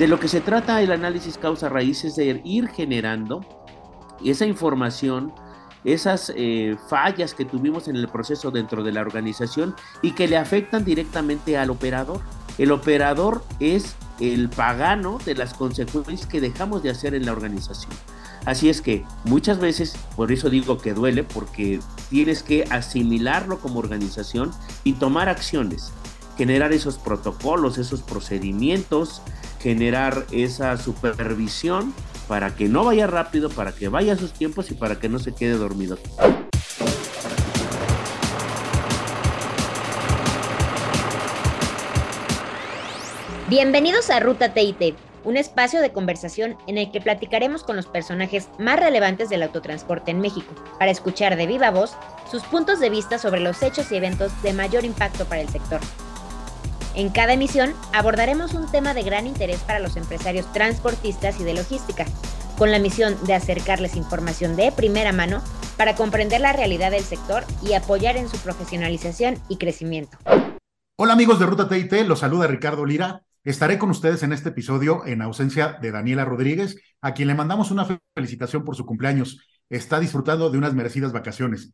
De lo que se trata el análisis causa raíz es de ir generando esa información, esas eh, fallas que tuvimos en el proceso dentro de la organización y que le afectan directamente al operador. El operador es el pagano de las consecuencias que dejamos de hacer en la organización. Así es que muchas veces, por eso digo que duele, porque tienes que asimilarlo como organización y tomar acciones, generar esos protocolos, esos procedimientos, generar esa supervisión para que no vaya rápido, para que vaya a sus tiempos y para que no se quede dormido. Bienvenidos a Ruta TIT, un espacio de conversación en el que platicaremos con los personajes más relevantes del autotransporte en México, para escuchar de viva voz sus puntos de vista sobre los hechos y eventos de mayor impacto para el sector. En cada emisión abordaremos un tema de gran interés para los empresarios transportistas y de logística, con la misión de acercarles información de primera mano para comprender la realidad del sector y apoyar en su profesionalización y crecimiento. Hola amigos de Ruta TIT, los saluda Ricardo Lira Estaré con ustedes en este episodio en ausencia de Daniela Rodríguez, a quien le mandamos una felicitación por su cumpleaños. Está disfrutando de unas merecidas vacaciones.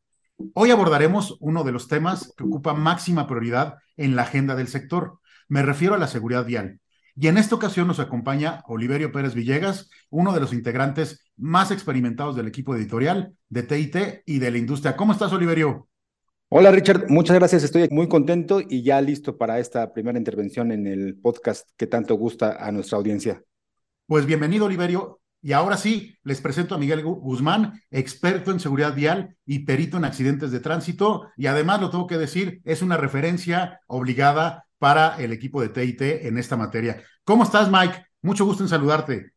Hoy abordaremos uno de los temas que ocupa máxima prioridad en la agenda del sector. Me refiero a la seguridad vial. Y en esta ocasión nos acompaña Oliverio Pérez Villegas, uno de los integrantes más experimentados del equipo editorial de TIT y de la industria. ¿Cómo estás, Oliverio? Hola Richard, muchas gracias. Estoy muy contento y ya listo para esta primera intervención en el podcast que tanto gusta a nuestra audiencia. Pues bienvenido Oliverio. Y ahora sí, les presento a Miguel Guzmán, experto en seguridad vial y perito en accidentes de tránsito. Y además, lo tengo que decir, es una referencia obligada para el equipo de TIT en esta materia. ¿Cómo estás, Mike? Mucho gusto en saludarte.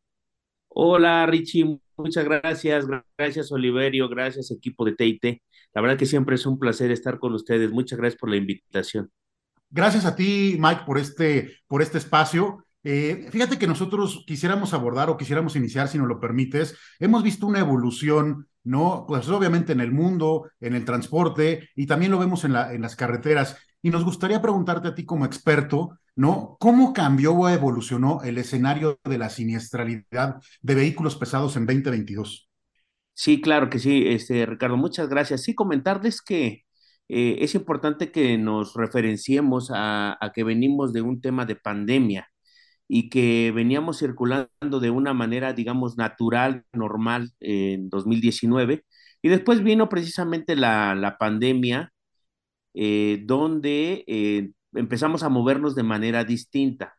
Hola, Richie. Muchas gracias. Gracias, Oliverio. Gracias, equipo de TIT. La verdad que siempre es un placer estar con ustedes. Muchas gracias por la invitación. Gracias a ti, Mike, por este, por este espacio. Eh, fíjate que nosotros quisiéramos abordar o quisiéramos iniciar, si nos lo permites, hemos visto una evolución, ¿no? Pues obviamente en el mundo, en el transporte y también lo vemos en, la, en las carreteras. Y nos gustaría preguntarte a ti como experto, ¿no? ¿Cómo cambió o evolucionó el escenario de la siniestralidad de vehículos pesados en 2022? Sí, claro que sí, este, Ricardo, muchas gracias. Sí, comentarles que eh, es importante que nos referenciemos a, que venimos de un tema de pandemia y que veníamos circulando de una manera, digamos, natural, normal en 2019. Y después vino precisamente la, pandemia, eh, donde eh, empezamos a movernos de manera distinta.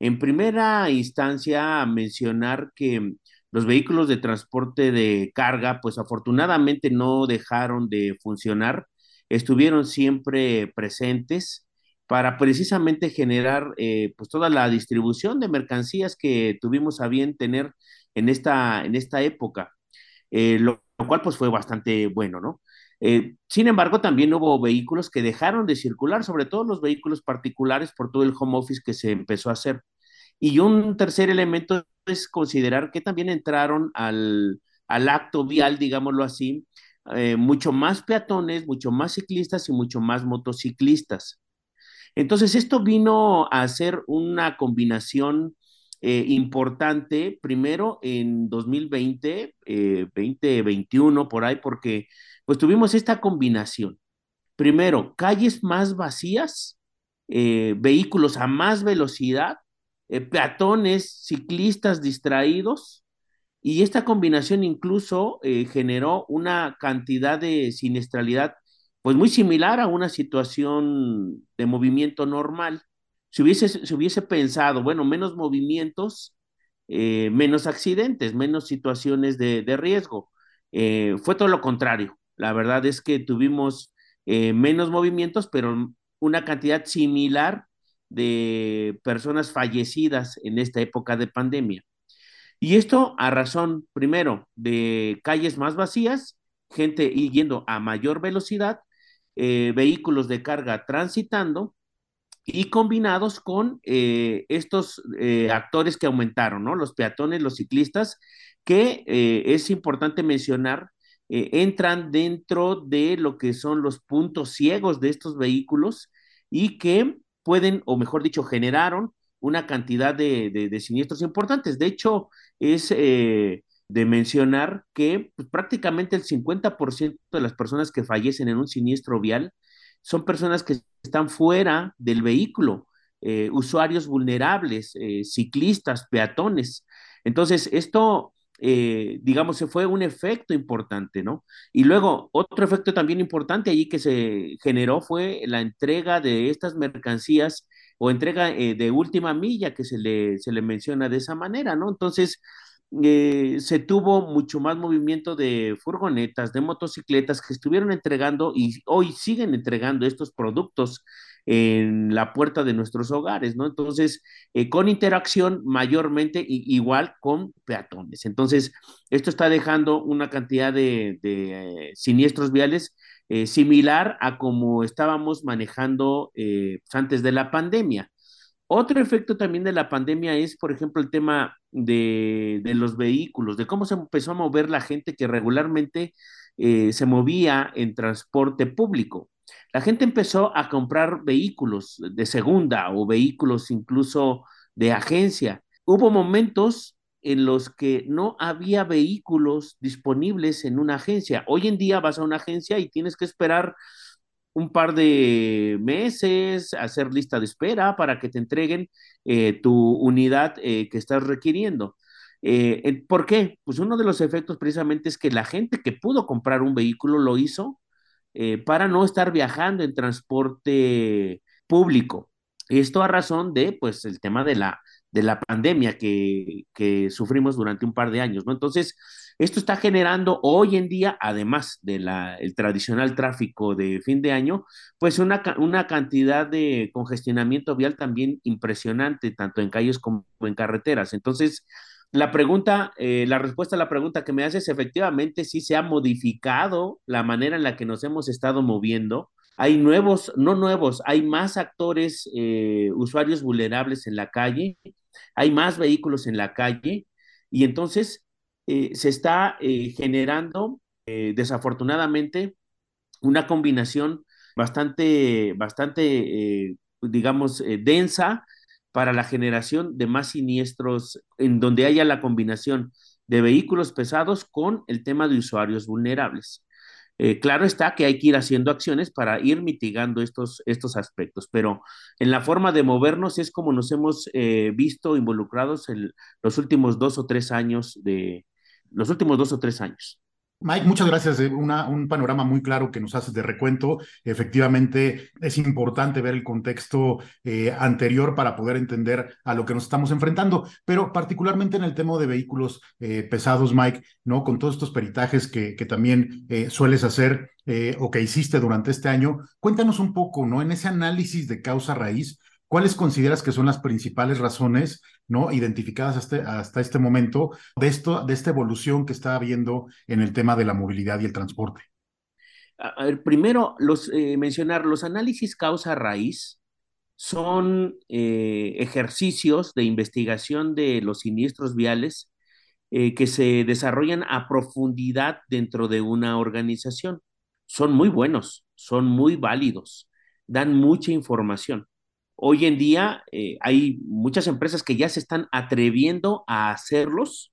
En primera instancia, mencionar que los vehículos de transporte de carga, pues afortunadamente no dejaron de funcionar, estuvieron siempre presentes para precisamente generar eh, pues toda la distribución de mercancías que tuvimos a bien tener en esta, en esta época, eh, lo, cual pues fue bastante bueno, ¿no? Eh, sin embargo, también hubo vehículos que dejaron de circular, sobre todo los vehículos particulares por todo el home office que se empezó a hacer. Y un tercer elemento es considerar que también entraron al, acto vial, digámoslo así, mucho más peatones, mucho más ciclistas y mucho más motociclistas. Entonces, esto vino a ser una combinación eh, importante, primero en 2020, 2021, eh, por ahí, porque pues tuvimos esta combinación. Primero, calles más vacías, vehículos a más velocidad eh, peatones, ciclistas distraídos, y esta combinación incluso eh, generó una cantidad de siniestralidad pues muy similar a una situación de movimiento normal. Si hubiese, se hubiese pensado, bueno, menos movimientos, eh, menos accidentes, menos situaciones de, de riesgo. fue todo lo contrario. La verdad es que tuvimos menos movimientos, pero una cantidad similar de personas fallecidas en esta época de pandemia. Y esto a razón, primero, de calles más vacías, gente yendo a mayor velocidad, eh, vehículos de carga transitando y combinados con eh, estos eh, actores que aumentaron, ¿no? Los peatones, los ciclistas, que es importante mencionar, entran dentro de lo que son los puntos ciegos de estos vehículos y que pueden, o mejor dicho, generaron una cantidad de, siniestros importantes. De hecho, es de mencionar que pues, prácticamente el 50% de las personas que fallecen en un siniestro vial son personas que están fuera del vehículo, eh, usuarios vulnerables, eh, ciclistas, peatones. Entonces, esto, eh, digamos, se fue un efecto importante, ¿no? Y luego, otro efecto también importante allí que se generó fue la entrega de estas mercancías o entrega de última milla, que se le, se le menciona de esa manera, ¿no? Entonces, eh, se tuvo mucho más movimiento de furgonetas, de motocicletas que estuvieron entregando y hoy siguen entregando estos productos en la puerta de nuestros hogares, ¿no? Entonces, eh, con interacción mayormente igual con peatones. Entonces, esto está dejando una cantidad de, eh, siniestros viales similar a como estábamos manejando antes de la pandemia. Otro efecto también de la pandemia es, por ejemplo, el tema de, los vehículos, de cómo se empezó a mover la gente que regularmente eh, se movía en transporte público. La gente empezó a comprar vehículos de segunda o vehículos incluso de agencia. Hubo momentos en los que no había vehículos disponibles en una agencia. Hoy en día vas a una agencia y tienes que esperar un par de meses, hacer lista de espera para que te entreguen eh, tu unidad eh, que estás requiriendo. Eh, ¿Por qué? Pues uno de los efectos precisamente es que la gente que pudo comprar un vehículo lo hizo para no estar viajando en transporte público. Esto a razón de, pues, el tema de la, de la pandemia que, que sufrimos durante un par de años, ¿no? Entonces, esto está generando hoy en día, además del tradicional tráfico de fin de año, pues una, una, cantidad de congestionamiento vial también impresionante, tanto en calles como en carreteras. Entonces, la pregunta, eh, la respuesta a la pregunta que me haces, efectivamente sí se ha modificado la manera en la que nos hemos estado moviendo. Hay nuevos, no nuevos, hay más actores, eh, usuarios vulnerables en la calle, hay más vehículos en la calle y entonces eh, se está eh, generando, eh, desafortunadamente, una combinación bastante, bastante digamos, densa para la generación de más siniestros, en donde haya la combinación de vehículos pesados con el tema de usuarios vulnerables. claro está que hay que ir haciendo acciones para ir mitigando estos, estos aspectos, pero en la forma de movernos es como nos hemos visto involucrados en los últimos dos o tres años de, los últimos dos o tres años. Mike, muchas gracias. Eh, un panorama muy claro que nos haces de recuento. Efectivamente, es importante ver el contexto eh, anterior para poder entender a lo que nos estamos enfrentando, pero particularmente en el tema de vehículos eh, pesados, Mike, ¿no? Con todos estos peritajes que, que también sueles hacer o que hiciste durante este año, cuéntanos un poco, ¿no? En ese análisis de causa raíz, ¿Cuáles consideras que son las principales razones ¿no? identificadas hasta, hasta este momento de, esto, de esta evolución que está habiendo en el tema de la movilidad y el transporte? Primero, los, eh, mencionar los análisis causa-raíz son eh, ejercicios de investigación de los siniestros viales eh, que se desarrollan a profundidad dentro de una organización. Son muy buenos, son muy válidos, dan mucha información. Hoy en día eh, hay muchas empresas que ya se están atreviendo a hacerlos,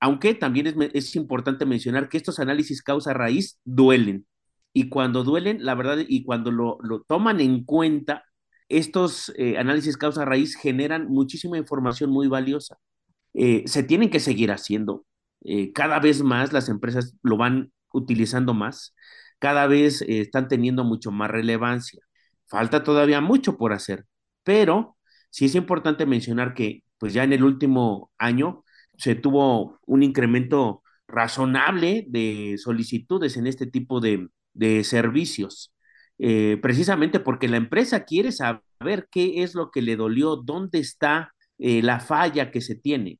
aunque también es, importante mencionar que estos análisis causa-raíz duelen. Y cuando duelen, la verdad, y cuando lo, toman en cuenta, estos eh, análisis causa-raíz generan muchísima información muy valiosa. Eh, se tienen que seguir haciendo. cada vez más las empresas lo van utilizando más, cada vez están teniendo mucho más relevancia. Falta todavía mucho por hacer, pero sí es importante mencionar que pues ya en el último año se tuvo un incremento razonable de solicitudes en este tipo de, servicios, eh, precisamente porque la empresa quiere saber qué es lo que le dolió, dónde está eh, la falla que se tiene.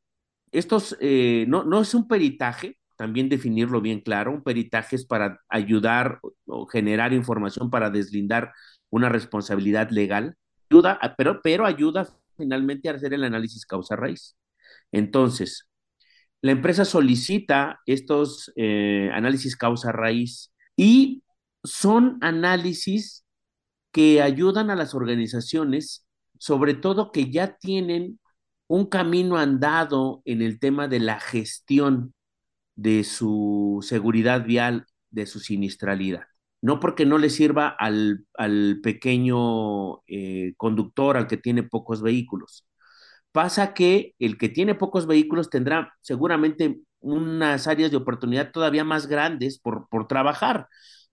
Estos eh, no, no es un peritaje, también definirlo bien claro, un peritaje es para ayudar o generar información para deslindar una responsabilidad legal, ayuda, pero, pero ayuda finalmente a hacer el análisis causa-raíz. Entonces, la empresa solicita estos eh, análisis causa-raíz y son análisis que ayudan a las organizaciones, sobre todo que ya tienen un camino andado en el tema de la gestión de su seguridad vial, de su sinistralidad. No porque no le sirva al, al pequeño eh, conductor, al que tiene pocos vehículos. Pasa que el que tiene pocos vehículos tendrá seguramente unas áreas de oportunidad todavía más grandes por, por trabajar,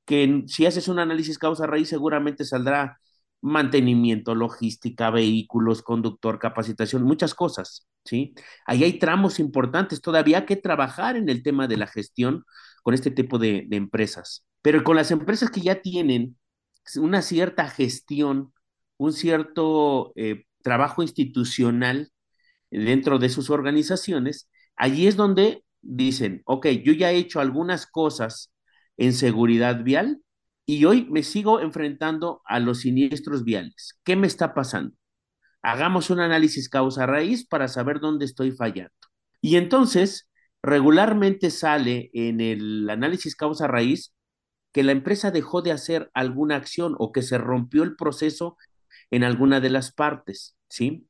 que si haces un análisis causa-raíz seguramente saldrá mantenimiento, logística, vehículos, conductor, capacitación, muchas cosas, ¿sí? Ahí hay tramos importantes, todavía que trabajar en el tema de la gestión con este tipo de empresas. Pero con las empresas que ya tienen una cierta gestión, un cierto eh, trabajo institucional dentro de sus organizaciones, allí es donde dicen, ok, yo ya he hecho algunas cosas en seguridad vial, y hoy me sigo enfrentando a los siniestros viales. ¿Qué me está pasando? Hagamos un análisis causa-raíz para saber dónde estoy fallando. Y entonces, regularmente sale en el análisis causa-raíz que la empresa dejó de hacer alguna acción o que se rompió el proceso en alguna de las partes, ¿sí?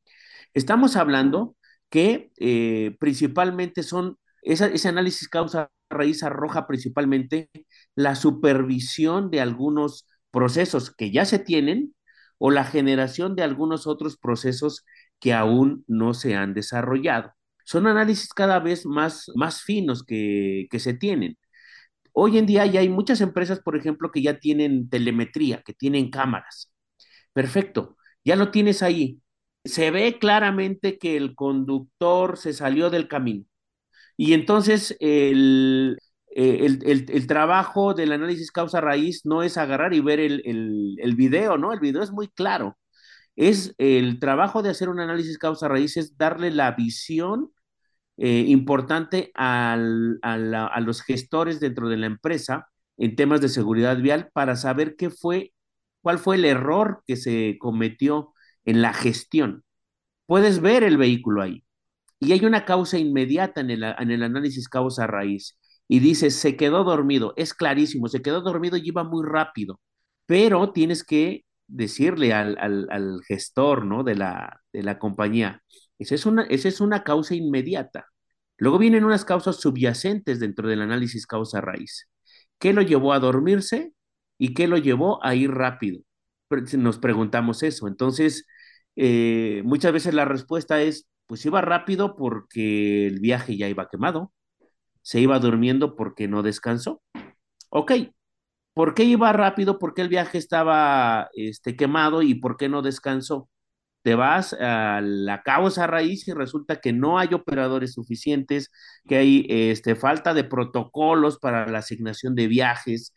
Estamos hablando que eh, principalmente son, ese análisis causa raíz arroja principalmente la supervisión de algunos procesos que ya se tienen o la generación de algunos otros procesos que aún no se han desarrollado. Son análisis cada vez más, más finos que, que se tienen. Hoy en día ya hay muchas empresas, por ejemplo, que ya tienen telemetría, que tienen cámaras. Perfecto, ya lo tienes ahí. Se ve claramente que el conductor se salió del camino. Y entonces el, eh, el, trabajo del análisis causa-raíz no es agarrar y ver el, el, video, ¿no? El video es muy claro. Es el trabajo de hacer un análisis causa-raíz, es darle la visión eh, importante a, los gestores dentro de la empresa en temas de seguridad vial para saber qué fue, cuál fue el error que se cometió en la gestión. Puedes ver el vehículo ahí, y hay una causa inmediata en el, en el análisis causa-raíz. Y dice, se quedó dormido. Es clarísimo, se quedó dormido y iba muy rápido. Pero tienes que decirle al gestor ¿no? de, la, de la compañía, esa es, una, esa es una causa inmediata. Luego vienen unas causas subyacentes dentro del análisis causa-raíz. ¿Qué lo llevó a dormirse y qué lo llevó a ir rápido? Nos preguntamos eso. Entonces, eh, muchas veces la respuesta es, pues iba rápido porque el viaje ya iba quemado, se iba durmiendo porque no descansó. Ok, ¿por qué iba rápido? ¿Por qué el viaje estaba este, quemado y por qué no descansó? Te vas a la causa raíz y resulta que no hay operadores suficientes, que hay este, falta de protocolos para la asignación de viajes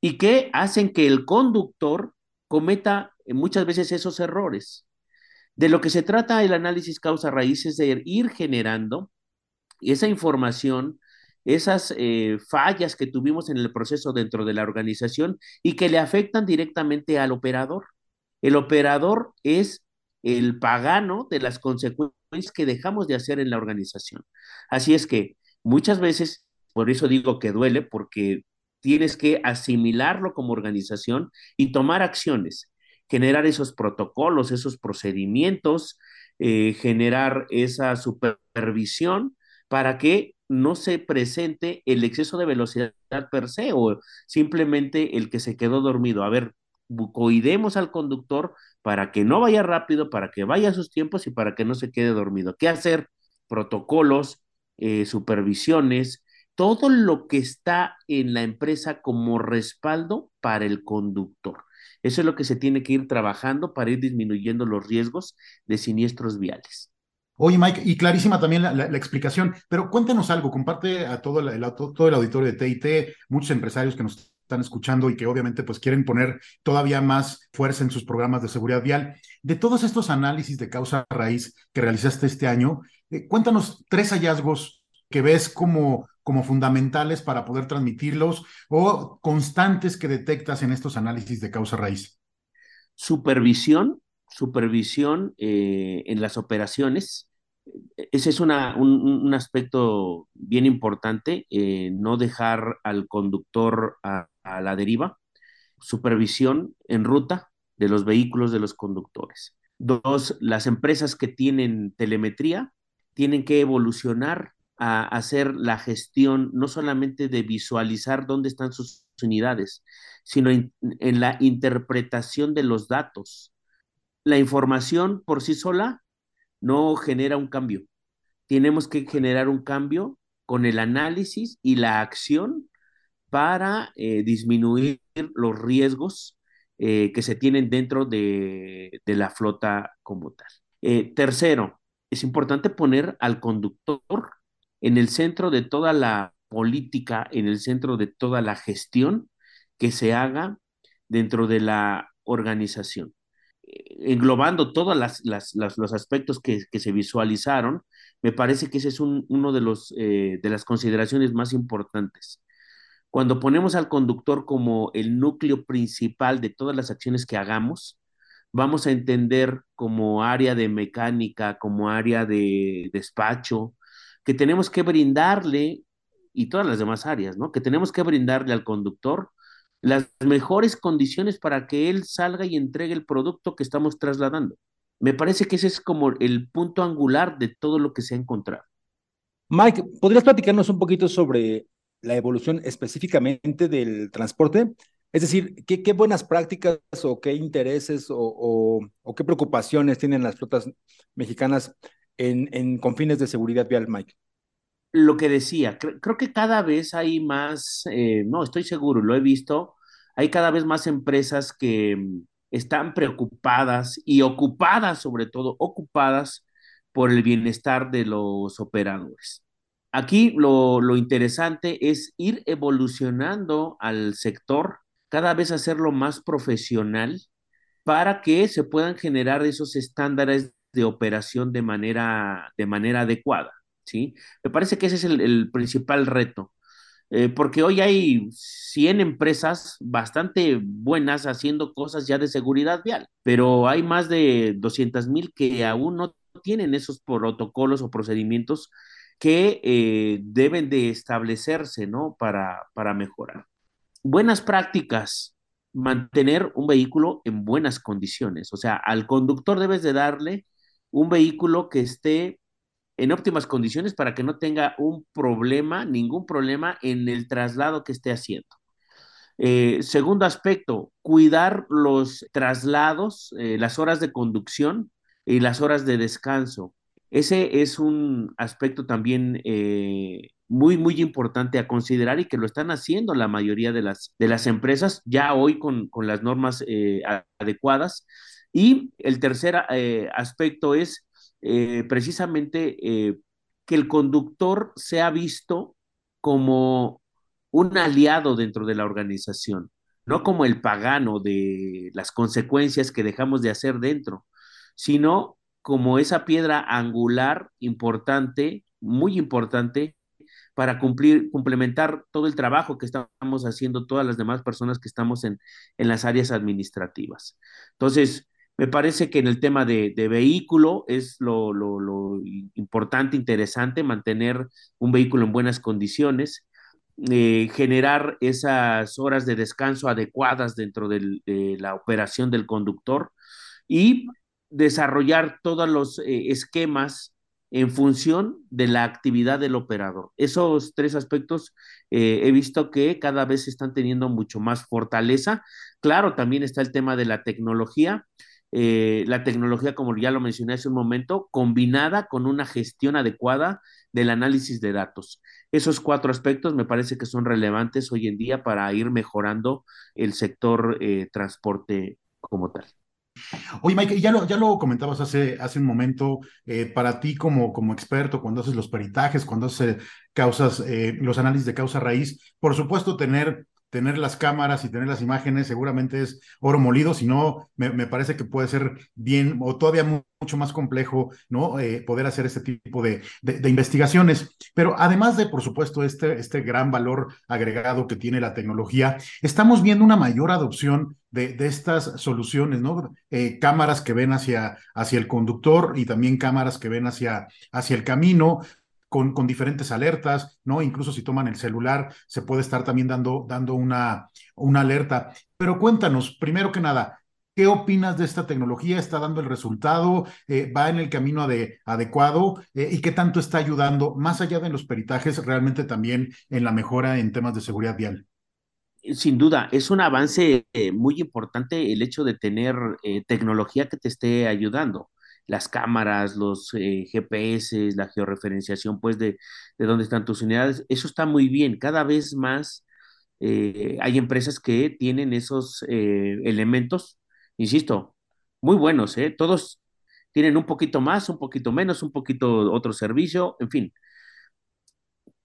y que hacen que el conductor cometa muchas veces esos errores. De lo que se trata el análisis causa-raíz es de ir generando esa información, esas eh, fallas que tuvimos en el proceso dentro de la organización y que le afectan directamente al operador. El operador es el pagano de las consecuencias que dejamos de hacer en la organización. Así es que muchas veces, por eso digo que duele, porque tienes que asimilarlo como organización y tomar acciones generar esos protocolos, esos procedimientos, eh, generar esa supervisión para que no se presente el exceso de velocidad per se o simplemente el que se quedó dormido. A ver, coidemos al conductor para que no vaya rápido, para que vaya a sus tiempos y para que no se quede dormido. ¿Qué hacer? Protocolos, eh, supervisiones, todo lo que está en la empresa como respaldo para el conductor. Eso es lo que se tiene que ir trabajando para ir disminuyendo los riesgos de siniestros viales. Oye, Mike, y clarísima también la, explicación, pero cuéntanos algo, comparte a todo todo el auditorio de TIT, muchos empresarios que nos están escuchando y que obviamente pues quieren poner todavía más fuerza en sus programas de seguridad vial. De todos estos análisis de causa raíz que realizaste este año, eh, cuéntanos tres hallazgos que ves como como fundamentales para poder transmitirlos o constantes que detectas en estos análisis de causa raíz? Supervisión, supervisión eh, en las operaciones. Ese es una, un, aspecto bien importante, eh, no dejar al conductor a, la deriva. Supervisión en ruta de los vehículos de los conductores. Dos, las empresas que tienen telemetría tienen que evolucionar a hacer la gestión no solamente de visualizar dónde están sus unidades, sino en la interpretación de los datos. La información por sí sola no genera un cambio. Tenemos que generar un cambio con el análisis y la acción para eh, disminuir los riesgos eh, que se tienen dentro de, de la flota como tal. Eh, tercero, es importante poner al conductor en el centro de toda la política, en el centro de toda la gestión que se haga dentro de la organización. Englobando todos los aspectos que, que, se visualizaron, me parece que ese es un, uno de, los, de las consideraciones más importantes. Cuando ponemos al conductor como el núcleo principal de todas las acciones que hagamos, vamos a entender como área de mecánica, como área de despacho, que tenemos que brindarle, y todas las demás áreas, ¿no? Que tenemos que brindarle al conductor las mejores condiciones para que él salga y entregue el producto que estamos trasladando. Me parece que ese es como el punto angular de todo lo que se ha encontrado. Mike, ¿podrías platicarnos un poquito sobre la evolución específicamente del transporte? Es decir, ¿qué, buenas prácticas o qué intereses o, qué preocupaciones tienen las flotas mexicanas en, en, con fines de seguridad vial, Mike? Lo que decía, cre creo que cada vez hay más, eh, no, estoy seguro, lo he visto, hay cada vez más empresas que mm, están preocupadas y ocupadas, sobre todo ocupadas por el bienestar de los operadores. Aquí lo, interesante es ir evolucionando al sector, cada vez hacerlo más profesional para que se puedan generar esos estándares de operación de manera, de manera adecuada, ¿sí? Me parece que ese es el, el principal reto. Eh, porque hoy hay 100 empresas bastante buenas haciendo cosas ya de seguridad vial, pero hay más de 200 mil que aún no tienen esos protocolos o procedimientos que eh, deben de establecerse, ¿no? Para, para mejorar. Buenas prácticas, mantener un vehículo en buenas condiciones, o sea, al conductor debes de darle un vehículo que esté en óptimas condiciones para que no tenga un problema, ningún problema en el traslado que esté haciendo. Eh, segundo aspecto, cuidar los traslados, eh, las horas de conducción y las horas de descanso. Ese es un aspecto también eh, muy, muy importante a considerar y que lo están haciendo la mayoría de las, de las empresas ya hoy con, con las normas eh, adecuadas. Y el tercer eh, aspecto es precisamente que el conductor sea visto como un aliado dentro de la organización, no como el pagano de las consecuencias que dejamos de hacer dentro, sino como esa piedra angular importante, muy importante, para cumplir, complementar todo el trabajo que estamos haciendo todas las demás personas que estamos en, en las áreas administrativas. Entonces, me parece que en el tema de, de vehículo es lo, lo, importante, interesante, mantener un vehículo en buenas condiciones, eh, generar esas horas de descanso adecuadas dentro de la operación del conductor y desarrollar todos los eh, esquemas en función de la actividad del operador. Esos tres aspectos eh, he visto que cada vez están teniendo mucho más fortaleza. Claro, también está el tema de la tecnología eh, la tecnología, como ya lo mencioné hace un momento, combinada con una gestión adecuada del análisis de datos. Esos cuatro aspectos me parece que son relevantes hoy en día para ir mejorando el sector transporte como tal. Oye, Mike, ya lo, ya lo comentabas hace, hace un momento, eh, para ti como, como experto, cuando haces los peritajes, cuando haces causas, eh, los análisis de causa raíz, por supuesto tener tener las cámaras y tener las imágenes seguramente es oro molido, si no, me, me, parece que puede ser bien o todavía mucho más complejo, ¿no? Eh, poder hacer este tipo de, de, investigaciones. Pero además de, por supuesto, este, este gran valor agregado que tiene la tecnología, estamos viendo una mayor adopción de, de estas soluciones, ¿no? Eh, cámaras que ven hacia, hacia el conductor y también cámaras que ven hacia, hacia el camino, con, diferentes alertas, ¿no? Incluso si toman el celular, se puede estar también dando, dando una, una alerta. Pero cuéntanos, primero que nada, ¿Qué opinas de esta tecnología? ¿Está dando el resultado? Eh, ¿Va en el camino adecuado? Eh, ¿Y qué tanto está ayudando, más allá de los peritajes, realmente también en la mejora en temas de seguridad vial? Sin duda, es un avance eh, muy importante el hecho de tener tecnología que te esté ayudando. Las cámaras, los GPS, la georreferenciación, pues, de, de dónde están tus unidades, eso está muy bien. Cada vez más hay empresas que tienen esos elementos insisto, muy buenos, ¿eh? Todos tienen un poquito más, un poquito menos, un poquito otro servicio, en fin.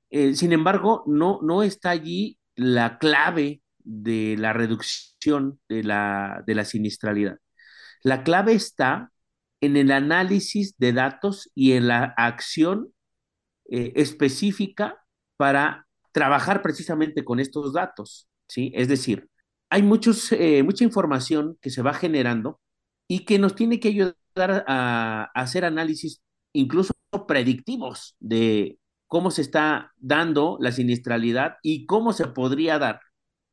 Eh, sin embargo, no, no está allí la clave de la reducción de la, de la sinistralidad. La clave está en el análisis de datos y en la acción eh, específica para trabajar precisamente con estos datos, ¿sí? Es decir, hay muchos, eh, mucha información que se va generando y que nos tiene que ayudar a, hacer análisis incluso predictivos de cómo se está dando la siniestralidad y cómo se podría dar.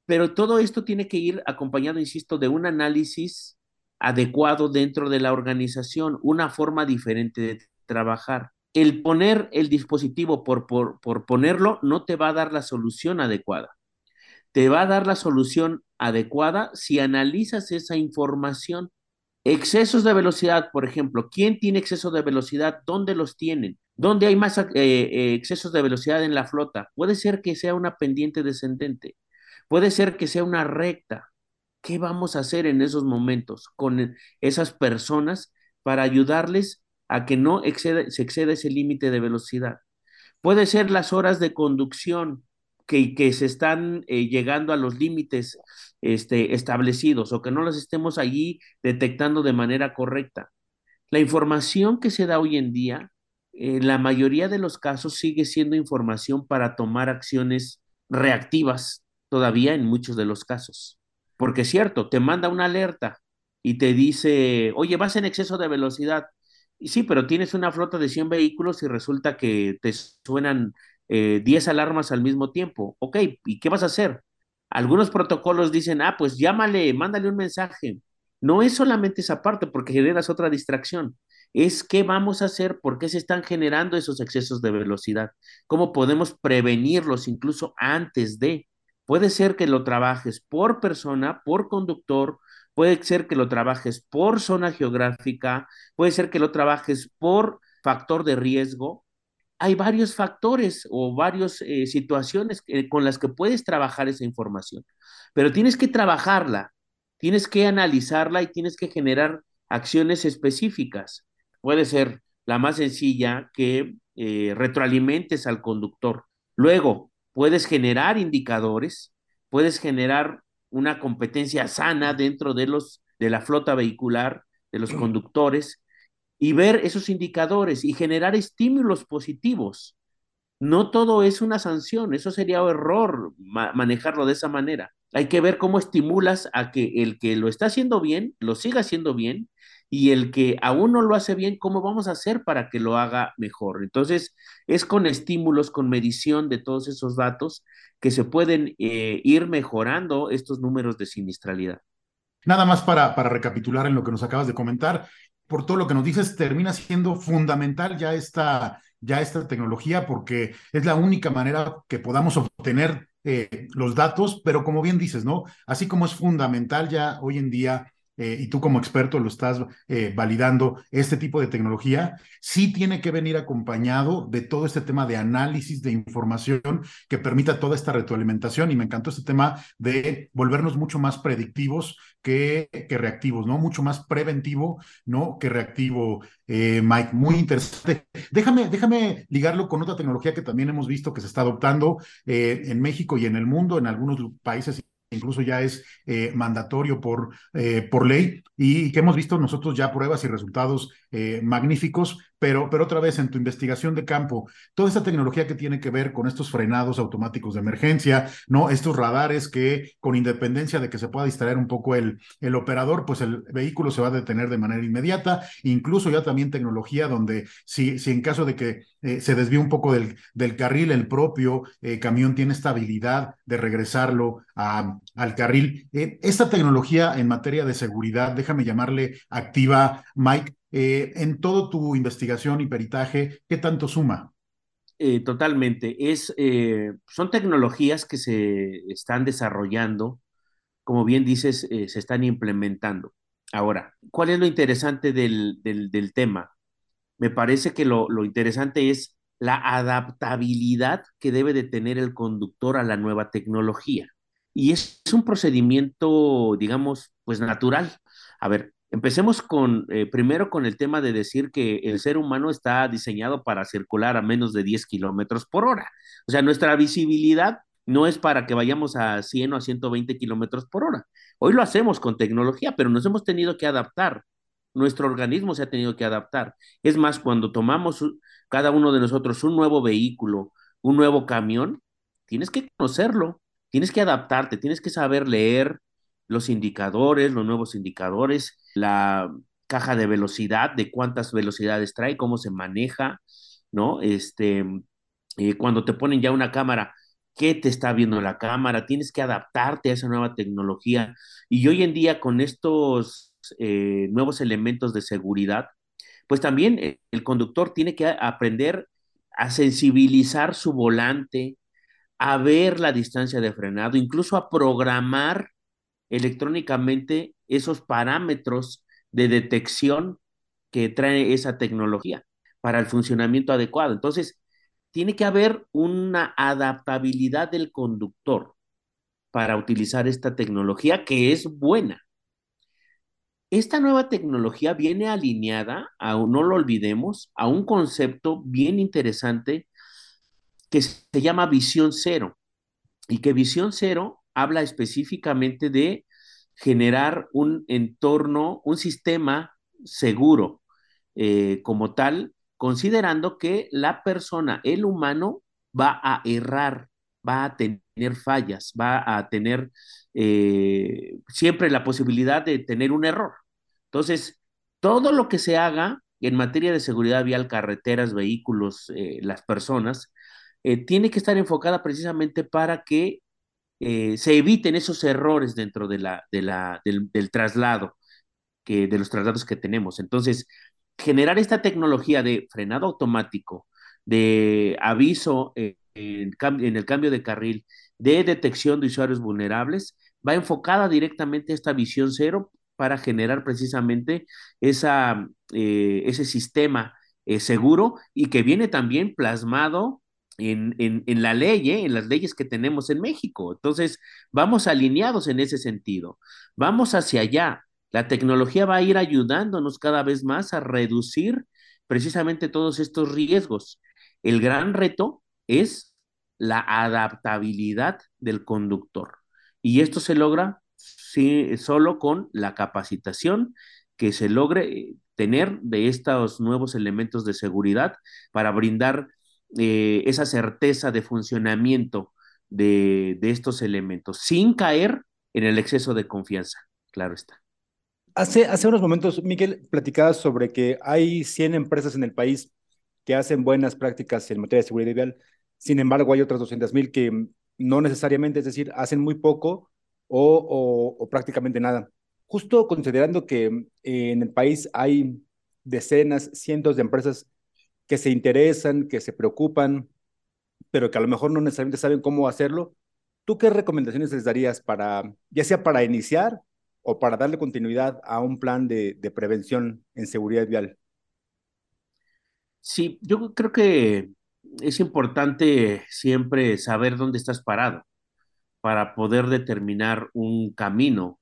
Pero todo esto tiene que ir acompañado, insisto, de un análisis adecuado dentro de la organización, una forma diferente de trabajar. El poner el dispositivo por, por, por ponerlo no te va a dar la solución adecuada te va a dar la solución adecuada si analizas esa información. Excesos de velocidad, por ejemplo, ¿quién tiene exceso de velocidad? ¿Dónde los tienen? ¿Dónde hay más eh, eh, excesos de velocidad en la flota? Puede ser que sea una pendiente descendente, puede ser que sea una recta. ¿Qué vamos a hacer en esos momentos con esas personas para ayudarles a que no se exceda ese límite de velocidad? Puede ser las horas de conducción, que, se están eh, llegando a los límites este, establecidos o que no las estemos allí detectando de manera correcta. La información que se da hoy en día, en la mayoría de los casos sigue siendo información para tomar acciones reactivas todavía en muchos de los casos. Porque es cierto, te manda una alerta y te dice, oye, vas en exceso de velocidad. Y sí, pero tienes una flota de 100 vehículos y resulta que te suenan 10 eh, alarmas al mismo tiempo. Ok, ¿y qué vas a hacer? Algunos protocolos dicen, ah, pues llámale, mándale un mensaje. No es solamente esa parte porque generas otra distracción. Es qué vamos a hacer, por qué se están generando esos excesos de velocidad, cómo podemos prevenirlos incluso antes de. Puede ser que lo trabajes por persona, por conductor, puede ser que lo trabajes por zona geográfica, puede ser que lo trabajes por factor de riesgo, hay varios factores o varias eh, situaciones con las que puedes trabajar esa información, pero tienes que trabajarla, tienes que analizarla y tienes que generar acciones específicas. Puede ser la más sencilla que eh, retroalimentes al conductor. Luego, puedes generar indicadores, puedes generar una competencia sana dentro de los de la flota vehicular, de los conductores, y ver esos indicadores y generar estímulos positivos. No todo es una sanción, eso sería un error manejarlo de esa manera. Hay que ver cómo estimulas a que el que lo está haciendo bien, lo siga haciendo bien, y el que aún no lo hace bien, ¿cómo vamos a hacer para que lo haga mejor? Entonces, es con estímulos, con medición de todos esos datos que se pueden eh, ir mejorando estos números de sinistralidad. Nada más para, para recapitular en lo que nos acabas de comentar, por todo lo que nos dices, termina siendo fundamental ya esta, ya esta tecnología porque es la única manera que podamos obtener eh, los datos, pero como bien dices, ¿no? Así como es fundamental ya hoy en día eh, y tú como experto lo estás eh, validando, este tipo de tecnología, sí tiene que venir acompañado de todo este tema de análisis de información que permita toda esta retroalimentación. Y me encantó este tema de volvernos mucho más predictivos que, que reactivos, ¿no? Mucho más preventivo, ¿no? Que reactivo, eh, Mike. Muy interesante. Déjame, déjame ligarlo con otra tecnología que también hemos visto que se está adoptando en México y en el mundo, en algunos países incluso ya es eh, mandatorio por, eh, por ley y que hemos visto nosotros ya pruebas y resultados eh, magníficos, pero, pero otra vez en tu investigación de campo, toda esta tecnología que tiene que ver con estos frenados automáticos de emergencia, ¿no? Estos radares que con independencia de que se pueda distraer un poco el, el operador, pues el vehículo se va a detener de manera inmediata, incluso ya también tecnología donde si, si en caso de que se desvíe un poco del, del carril, el propio camión tiene esta habilidad de regresarlo a, al carril. Eh, esta tecnología en materia de seguridad, déjame llamarle activa, Mike, en todo tu investigación y peritaje, ¿qué tanto suma? totalmente. Es, son tecnologías que se están desarrollando, como bien dices, se están implementando. Ahora, ¿cuál es lo interesante del, del, del tema? me parece que lo, interesante es la adaptabilidad que debe de tener el conductor a la nueva tecnología. Y es, un procedimiento, digamos, pues natural. A ver, empecemos con, eh, primero con el tema de decir que el ser humano está diseñado para circular a menos de 10 kilómetros por hora. O sea, nuestra visibilidad no es para que vayamos a 100 o a 120 kilómetros por hora. Hoy lo hacemos con tecnología, pero nos hemos tenido que adaptar nuestro organismo se ha tenido que adaptar. Es más, cuando tomamos cada uno de nosotros un nuevo vehículo, un nuevo camión, tienes que conocerlo, tienes que adaptarte, tienes que saber leer los indicadores, los nuevos indicadores, la caja de velocidad, de cuántas velocidades trae, cómo se maneja, ¿no? Este, eh, cuando te ponen ya una cámara, ¿qué te está viendo la cámara? Tienes que adaptarte a esa nueva tecnología. Y hoy en día con estos eh, nuevos elementos de seguridad, pues también eh, el conductor tiene que aprender a sensibilizar su volante, a ver la distancia de frenado, incluso a programar electrónicamente esos parámetros de detección que trae esa tecnología para el funcionamiento adecuado. Entonces, tiene que haber una adaptabilidad del conductor para utilizar esta tecnología que es buena. Esta nueva tecnología viene alineada, a, no lo olvidemos, a un concepto bien interesante que se llama visión cero y que visión cero habla específicamente de generar un entorno, un sistema seguro eh, como tal, considerando que la persona, el humano, va a errar, va a tener fallas, va a tener eh, siempre la posibilidad de tener un error. Entonces, todo lo que se haga en materia de seguridad vial, carreteras, vehículos, eh, las personas, eh, tiene que estar enfocada precisamente para que se eviten esos errores dentro de la, de la, del, traslado, que, de los traslados que tenemos. Entonces, generar esta tecnología de frenado automático, de aviso en el cambio de carril, de detección de usuarios vulnerables, va enfocada directamente a esta visión cero para generar precisamente esa, eh, ese sistema eh, seguro y que viene también plasmado en, en, la ley, ¿eh? en las leyes que tenemos en México. Entonces, vamos alineados en ese sentido. Vamos hacia allá. La tecnología va a ir ayudándonos cada vez más a reducir precisamente todos estos riesgos. El gran reto es la adaptabilidad del conductor. Y esto se logra sí, solo con la capacitación que se logre tener de estos nuevos elementos de seguridad para brindar eh, esa certeza de funcionamiento de, de estos elementos, sin caer en el exceso de confianza, claro está. Hace, hace unos momentos, Miguel, platicaba sobre que hay 100 empresas en el país que hacen buenas prácticas en materia de seguridad vial. Sin embargo, hay otras 200 mil que no necesariamente, es decir, hacen muy poco o, prácticamente nada. Justo considerando que eh, en el país hay decenas, cientos de empresas que se interesan, que se preocupan, pero que a lo mejor no necesariamente saben cómo hacerlo, ¿tú qué recomendaciones les darías para, ya sea para iniciar o para darle continuidad a un plan de, de prevención en seguridad vial? Sí, yo creo que es importante siempre saber dónde estás parado para poder determinar un camino.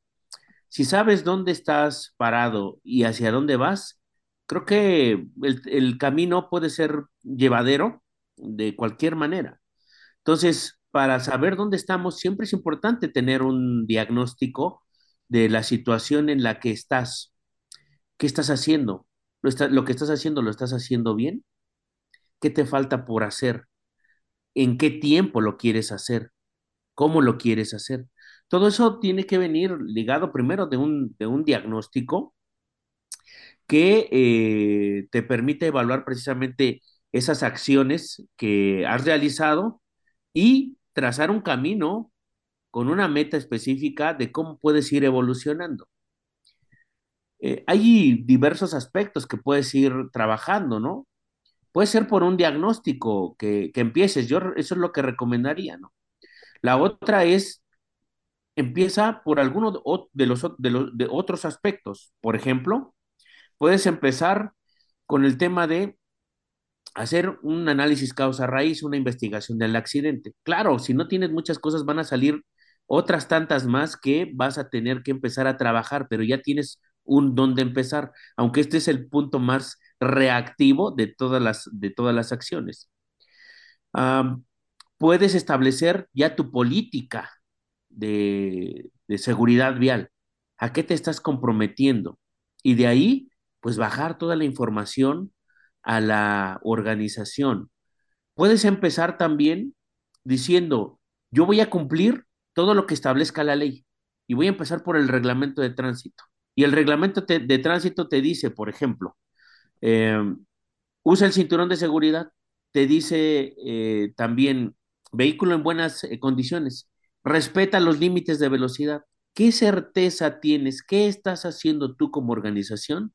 Si sabes dónde estás parado y hacia dónde vas, creo que el, camino puede ser llevadero de cualquier manera. Entonces, para saber dónde estamos, siempre es importante tener un diagnóstico de la situación en la que estás. ¿Qué estás haciendo? ¿Lo, está, ¿Lo que estás haciendo lo estás haciendo bien? ¿Qué te falta por hacer? ¿En qué tiempo lo quieres hacer? ¿Cómo lo quieres hacer? Todo eso tiene que venir ligado primero de un diagnóstico que eh, te permite evaluar precisamente esas acciones que has realizado y trazar un camino con una meta específica de cómo puedes ir evolucionando. Eh, hay diversos aspectos que puedes ir trabajando, ¿no? Puede ser por un diagnóstico que, que empieces, yo eso es lo que recomendaría, ¿no? La otra es, empieza por alguno de los, de los de otros aspectos. Por ejemplo, puedes empezar con el tema de hacer un análisis causa-raíz, una investigación del accidente. Claro, si no tienes muchas cosas, van a salir otras tantas más que vas a tener que empezar a trabajar, pero ya tienes un dónde empezar, aunque este es el punto más reactivo de todas las, de todas las acciones. puedes establecer ya tu política de, de seguridad vial. ¿A qué te estás comprometiendo? Y de ahí, pues bajar toda la información a la organización. Puedes empezar también diciendo, yo voy a cumplir todo lo que establezca la ley y voy a empezar por el reglamento de tránsito. Y el reglamento de tránsito te dice, por ejemplo, eh, usa el cinturón de seguridad, te dice eh, también vehículo en buenas eh, condiciones, respeta los límites de velocidad. ¿Qué certeza tienes? ¿Qué estás haciendo tú como organización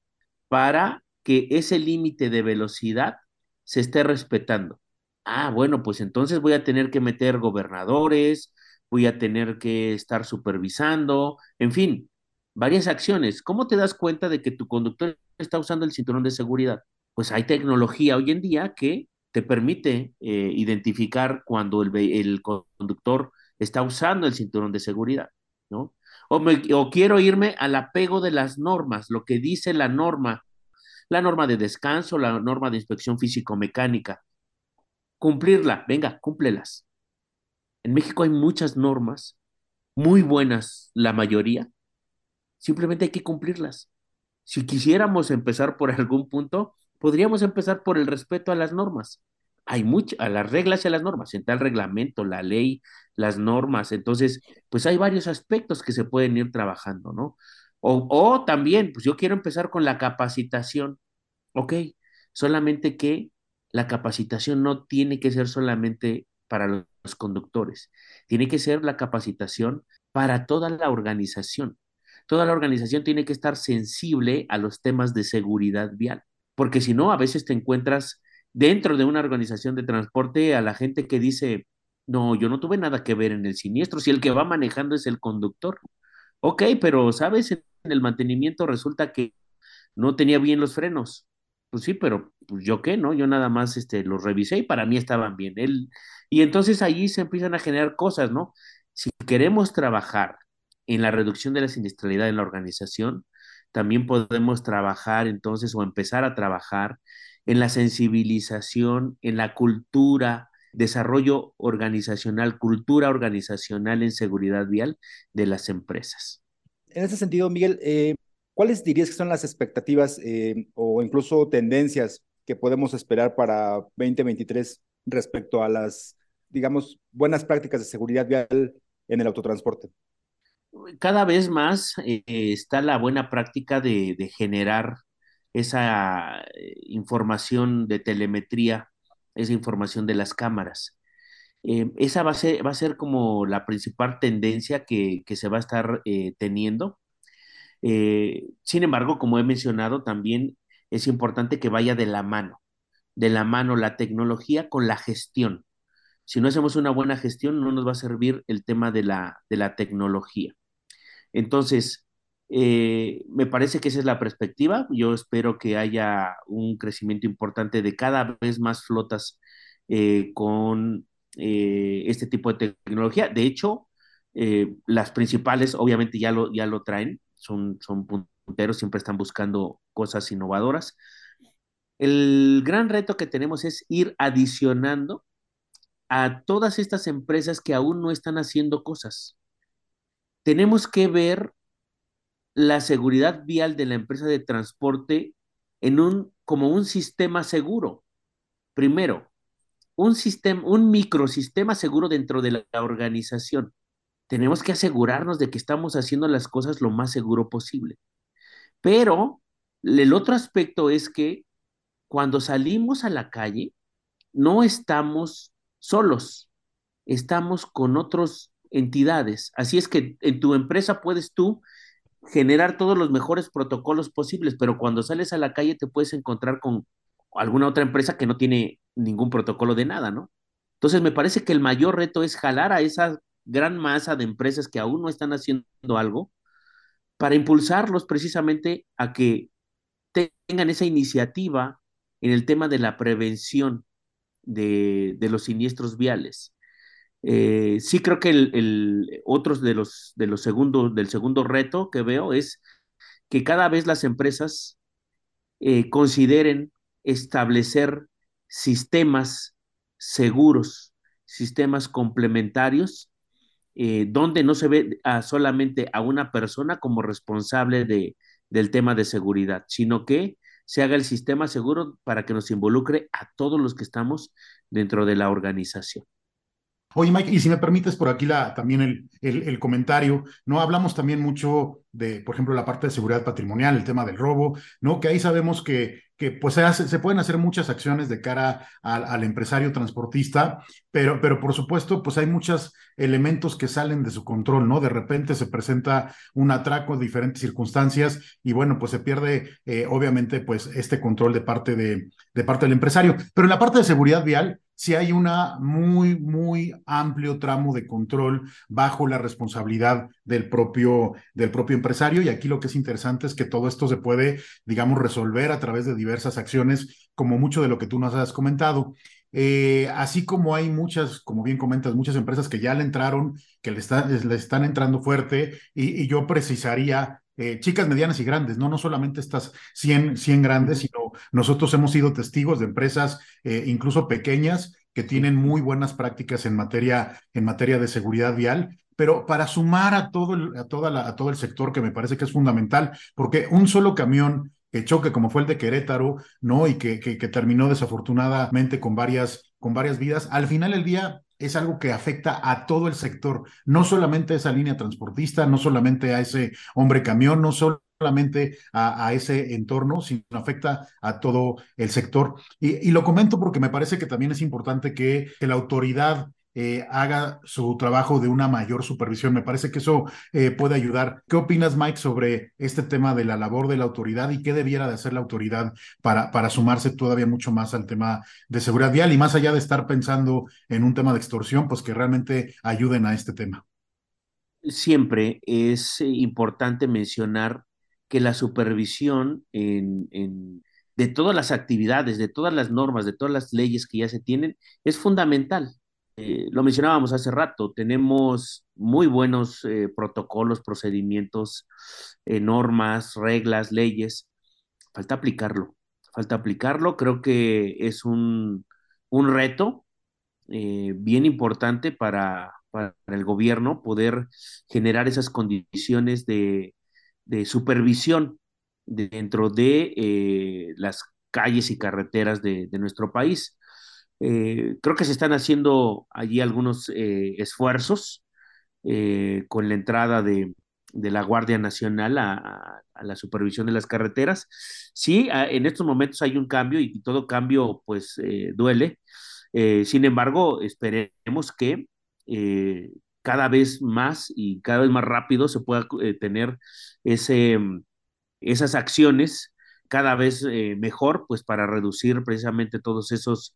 para que ese límite de velocidad se esté respetando? Ah, bueno, pues entonces voy a tener que meter gobernadores, voy a tener que estar supervisando, en fin, varias acciones. ¿Cómo te das cuenta de que tu conductor está usando el cinturón de seguridad? Pues hay tecnología hoy en día que te permite eh, identificar cuando el, el, conductor está usando el cinturón de seguridad, ¿no? O, quiero irme al apego de las normas, lo que dice la norma, la norma de descanso, la norma de inspección físico-mecánica. Cumplirla, venga, cúmplelas. En México hay muchas normas, muy buenas la mayoría, simplemente hay que cumplirlas. Si quisiéramos empezar por algún punto, podríamos empezar por el respeto a las normas. Hay muchas, las reglas y a las normas, está el reglamento, la ley, las normas. Entonces, pues hay varios aspectos que se pueden ir trabajando, ¿no? O, o también, pues yo quiero empezar con la capacitación. Ok, solamente que la capacitación no tiene que ser solamente para los conductores, tiene que ser la capacitación para toda la organización toda la organización tiene que estar sensible a los temas de seguridad vial, porque si no, a veces te encuentras dentro de una organización de transporte a la gente que dice, no, yo no tuve nada que ver en el siniestro, si el que va manejando es el conductor. Ok, pero sabes, en el mantenimiento resulta que no tenía bien los frenos. Pues sí, pero pues yo qué, ¿no? Yo nada más este, los revisé y para mí estaban bien. Él, y entonces ahí se empiezan a generar cosas, ¿no? Si queremos trabajar en la reducción de la siniestralidad en la organización, también podemos trabajar entonces o empezar a trabajar en la sensibilización, en la cultura, desarrollo organizacional, cultura organizacional en seguridad vial de las empresas. En ese sentido, Miguel, eh, ¿cuáles dirías que son las expectativas eh, o incluso tendencias que podemos esperar para 2023 respecto a las, digamos, buenas prácticas de seguridad vial en el autotransporte? cada vez más eh, está la buena práctica de, generar esa eh, información de telemetría, esa información de las cámaras. Eh, esa va a, ser, va a ser como la principal tendencia que, se va a estar teniendo. sin embargo, como he mencionado, también es importante que vaya de la mano, de la mano la tecnología con la gestión. Si no hacemos una buena gestión, no nos va a servir el tema de la, de la tecnología. Entonces, eh, me parece que esa es la perspectiva. Yo espero que haya un crecimiento importante de cada vez más flotas eh, con eh, este tipo de tecnología. De hecho, las principales obviamente ya lo, ya lo traen, son, son punteros, siempre están buscando cosas innovadoras. El gran reto que tenemos es ir adicionando a todas estas empresas que aún no están haciendo cosas tenemos que ver la seguridad vial de la empresa de transporte en un, como un sistema seguro. Primero, un sistema, un microsistema seguro dentro de la organización. Tenemos que asegurarnos de que estamos haciendo las cosas lo más seguro posible. Pero el otro aspecto es que cuando salimos a la calle, no estamos solos, estamos con otras entidades. Así es que en tu empresa puedes tú generar todos los mejores protocolos posibles, pero cuando sales a la calle te puedes encontrar con alguna otra empresa que no tiene ningún protocolo de nada, ¿no? Entonces me parece que el mayor reto es jalar a esa gran masa de empresas que aún no están haciendo algo para impulsarlos precisamente a que tengan esa iniciativa en el tema de la prevención de, de los siniestros viales. Eh, sí creo que el, el, de los, de los segundos, del segundo reto que veo es que cada vez las empresas eh, consideren establecer sistemas seguros, sistemas complementarios, eh, donde no se ve solamente a una persona como responsable de, del tema de seguridad, sino que se haga el sistema seguro para que nos involucre a todos los que estamos dentro de la organización. Oye, Mike, y si me permites por aquí también el, comentario, ¿no? Hablamos también mucho de, por ejemplo, la parte de seguridad patrimonial, el tema del robo, ¿no? Que ahí sabemos que, pues se, pueden hacer muchas acciones de cara al, empresario transportista, pero, por supuesto, pues hay muchos elementos que salen de su control, ¿no? De repente se presenta un atraco en diferentes circunstancias y bueno, pues se pierde eh, obviamente pues este control de parte, de parte del empresario. Pero en la parte de seguridad vial, si hay una muy, muy amplio tramo de control bajo la responsabilidad del propio, del propio empresario. Y aquí lo que es interesante es que todo esto se puede, digamos, resolver a través de diversas acciones, como mucho de lo que tú nos has comentado. Eh, así como hay muchas, como bien comentas, muchas empresas que ya le entraron, que le, le están entrando fuerte, y yo precisaría eh, chicas, medianas y grandes, ¿no? No solamente estas 100, 100 grandes, sino nosotros hemos sido testigos de empresas eh, incluso pequeñas que tienen muy buenas prácticas en materia, en materia de seguridad vial, pero para sumar a todo, el, a, toda la, a todo el sector que me parece que es fundamental, porque un solo camión que choque como fue el de Querétaro, ¿no? Y que, que, que terminó desafortunadamente con varias, con varias vidas, al final del día es algo que afecta a todo el sector, no solamente a esa línea transportista, no solamente a ese hombre camión, no solamente a, ese entorno, sino afecta a todo el sector. Y, lo comento porque me parece que también es importante que la autoridad eh, haga su trabajo de una mayor supervisión. Me parece que eso eh, puede ayudar. ¿Qué opinas, Mike, sobre este tema de la labor de la autoridad y qué debiera de hacer la autoridad para, para sumarse todavía mucho más al tema de seguridad vial y más allá de estar pensando en un tema de extorsión, pues que realmente ayuden a este tema? Siempre es importante mencionar que la supervisión en, en, de todas las actividades, de todas las normas, de todas las leyes que ya se tienen, es fundamental eh, lo mencionábamos hace rato, tenemos muy buenos eh, protocolos, procedimientos, eh, normas, reglas, leyes. Falta aplicarlo, falta aplicarlo. Creo que es un, un reto bien importante para, para, el gobierno poder generar esas condiciones de, de supervisión dentro de las calles y carreteras de, de nuestro país. Eh, creo que se están haciendo allí algunos eh, esfuerzos eh, con la entrada de, la Guardia Nacional a, la supervisión de las carreteras. Sí, a, en estos momentos hay un cambio y todo cambio pues duele. Sin embargo, esperemos que cada vez más y cada vez más rápido se pueda tener ese, esas acciones cada vez mejor pues para reducir precisamente todos esos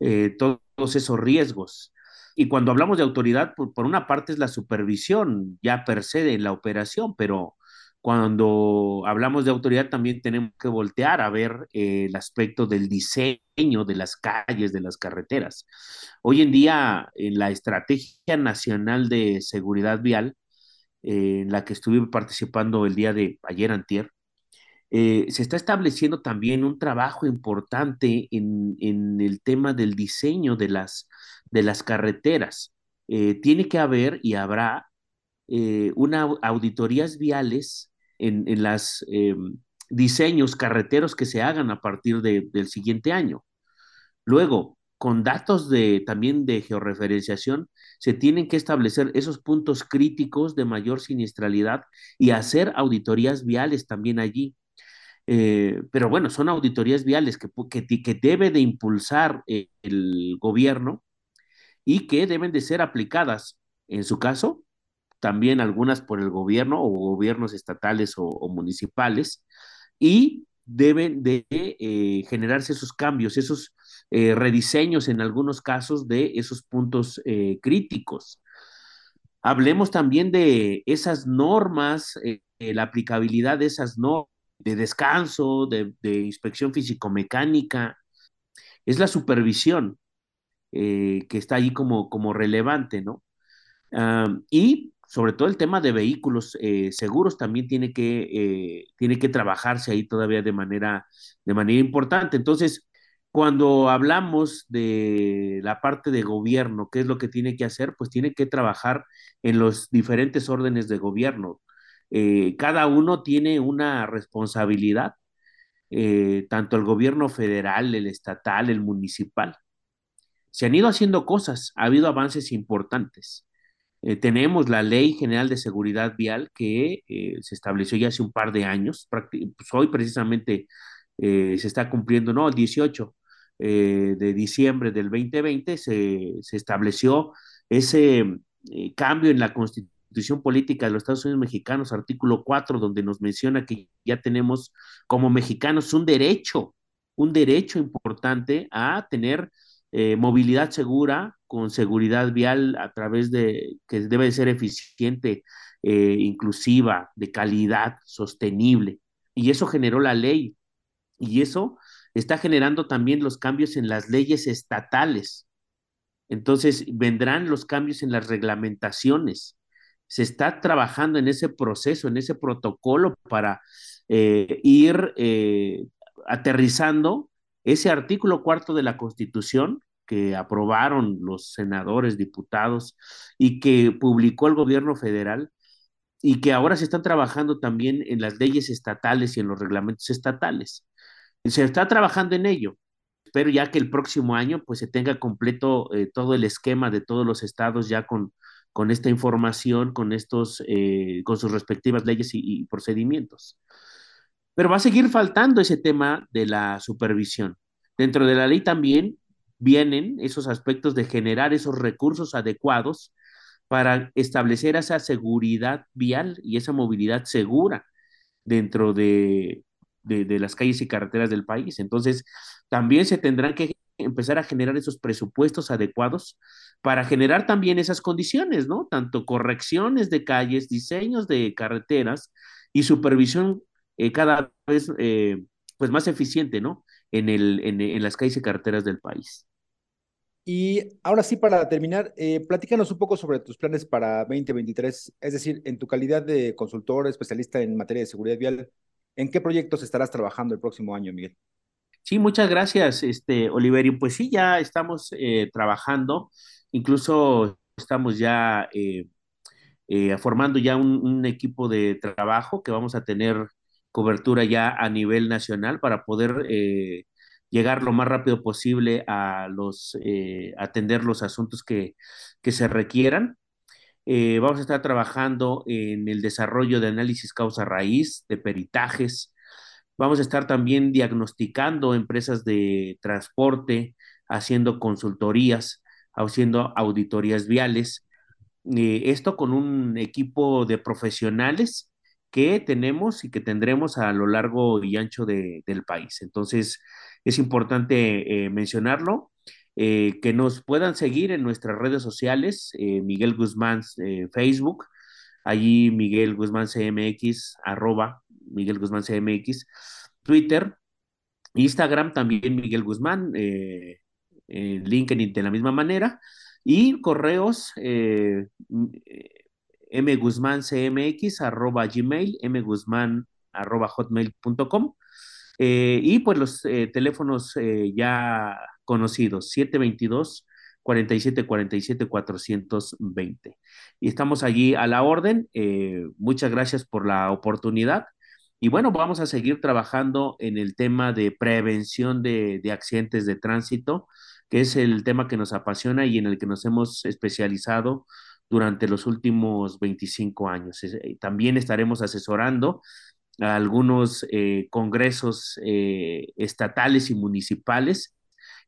eh, todos esos riesgos. Y cuando hablamos de autoridad, por, una parte es la supervisión ya per se la operación, pero cuando hablamos de autoridad también tenemos que voltear a ver eh, el aspecto del diseño de las calles, de las carreteras. Hoy en día, en la Estrategia Nacional de Seguridad Vial, eh, en la que estuve participando el día de ayer antier, eh, se está estableciendo también un trabajo importante en, en el tema del diseño de las, de las carreteras. Eh, tiene que haber y habrá eh, una auditorías viales en, en em, diseños carreteros que se hagan a partir de, del siguiente año. Luego, con datos de, también de georreferenciación, se tienen que establecer esos puntos críticos de mayor siniestralidad y hacer auditorías viales también allí. Eh, pero bueno, son auditorías viales que, que, que debe de impulsar eh, el gobierno y que deben de ser aplicadas, en su caso, también algunas por el gobierno o gobiernos estatales o, municipales, y deben de eh, generarse esos cambios, esos eh, rediseños en algunos casos de esos puntos críticos. Hablemos también de esas normas, la aplicabilidad de esas normas de descanso, de, de inspección físico-mecánica, es la supervisión que está ahí como, como relevante, ¿no? Y sobre todo el tema de vehículos eh, seguros también tiene que, eh, tiene que trabajarse ahí todavía de manera, de manera importante. Entonces, cuando hablamos de la parte de gobierno, ¿qué es lo que tiene que hacer? Pues tiene que trabajar en los diferentes órdenes de gobierno. Eh, cada uno tiene una responsabilidad, eh, tanto el gobierno federal, el estatal, el municipal. Se han ido haciendo cosas, ha habido avances importantes eh, tenemos la Ley General de Seguridad Vial que se estableció ya hace un par de años. Pues hoy precisamente se está cumpliendo, no, el 18 eh, de diciembre del 2020 se, se estableció ese cambio en la Constitución Política de los Estados Unidos Mexicanos, artículo 4, donde nos menciona que ya tenemos como mexicanos un derecho, un derecho importante a tener eh, movilidad segura, con seguridad vial a través de que debe ser eficiente, eh, inclusiva, de calidad, sostenible. Y eso generó la ley. Y eso está generando también los cambios en las leyes estatales. Entonces vendrán los cambios en las reglamentaciones. Se está trabajando en ese proceso, en ese protocolo para eh, ir eh, aterrizando ese artículo cuarto de la Constitución que aprobaron los senadores, diputados y que publicó el gobierno federal y que ahora se están trabajando también en las leyes estatales y en los reglamentos estatales. Se está trabajando en ello. Espero ya que el próximo año pues se tenga completo eh, todo el esquema de todos los estados ya con, con esta información, con estos, eh, con sus respectivas leyes y, procedimientos. Pero va a seguir faltando ese tema de la supervisión. Dentro de la ley también vienen esos aspectos de generar esos recursos adecuados para establecer esa seguridad vial y esa movilidad segura dentro de, de, de, las calles y carreteras del país. Entonces, también se tendrán que empezar a generar esos presupuestos adecuados para generar también esas condiciones, ¿no? Tanto correcciones de calles, diseños de carreteras y supervisión eh, cada vez eh, pues más eficiente, ¿no? En, el, en, las calles y carreteras del país. Y ahora sí, para terminar, eh, platícanos un poco sobre tus planes para 2023, es decir, en tu calidad de consultor especialista en materia de seguridad vial, ¿en qué proyectos estarás trabajando el próximo año, Miguel? Sí, muchas gracias, este, Oliverio. Pues sí, ya estamos eh, trabajando, incluso estamos ya eh, eh, formando ya un, un, equipo de trabajo que vamos a tener cobertura ya a nivel nacional para poder eh, llegar lo más rápido posible a los, atender los asuntos que, que se requieran. Vamos a estar trabajando en el desarrollo de análisis causa raíz, de peritajes. Vamos a estar también diagnosticando empresas de transporte, haciendo consultorías, haciendo auditorías viales. Eh, esto con un equipo de profesionales que tenemos y que tendremos a lo largo y ancho de, del país. Entonces, es importante eh, mencionarlo, eh, que nos puedan seguir en nuestras redes sociales, Miguel Guzmán Facebook, allí Miguel Guzmán CMX, arroba Miguel Guzmán CMX, Twitter, Instagram también Miguel Guzmán, LinkedIn de la misma manera, y correos mguzmancmx arroba gmail, mguzman arroba hotmail.com. Eh, y pues los eh, teléfonos eh, ya conocidos, 722 47 47 420. Y estamos allí a la orden. muchas gracias por la oportunidad Y bueno, vamos a seguir trabajando en el tema de prevención de, de accidentes de tránsito, que es el tema que nos apasiona y en el que nos hemos especializado durante los últimos 25 años. También estaremos asesorando a algunos eh, congresos eh, estatales y municipales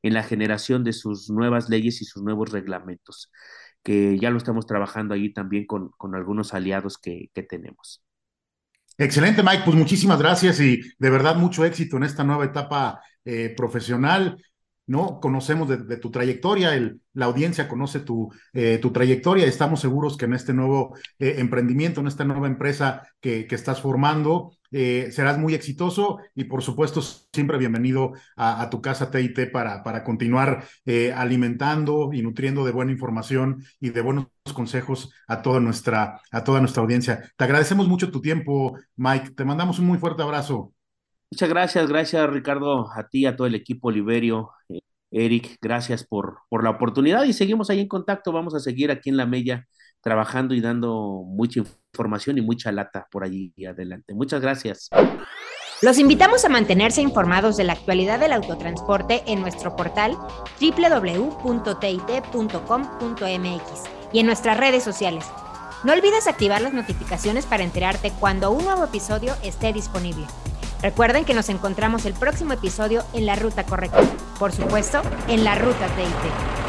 en la generación de sus nuevas leyes y sus nuevos reglamentos, que ya lo estamos trabajando ahí también con, algunos aliados que, que tenemos. Excelente, Mike. Pues muchísimas gracias y de verdad mucho éxito en esta nueva etapa eh, profesional. ¿No? Conocemos de, tu trayectoria, la audiencia conoce tu, eh, tu trayectoria. Estamos seguros que en este nuevo eh, emprendimiento, en esta nueva empresa que, que estás formando, eh, serás muy exitoso y por supuesto siempre bienvenido a, tu casa TIT para, para continuar alimentando y nutriendo de buena información y de buenos consejos a toda nuestra, a toda nuestra audiencia. Te agradecemos mucho tu tiempo, Mike. Te mandamos un muy fuerte abrazo. Muchas gracias, gracias Ricardo, a ti, a todo el equipo Oliverio. Eh, Eric, gracias por, por la oportunidad y seguimos ahí en contacto. Vamos a seguir aquí en la Mella trabajando y dando mucha información y mucha lata por allí adelante. Muchas gracias. Los invitamos a mantenerse informados de la actualidad del autotransporte en nuestro portal www.tit.com.mx y en nuestras redes sociales. No olvides activar las notificaciones para enterarte cuando un nuevo episodio esté disponible. Recuerden que nos encontramos el próximo episodio en la ruta correcta. Por supuesto, en la ruta TIT.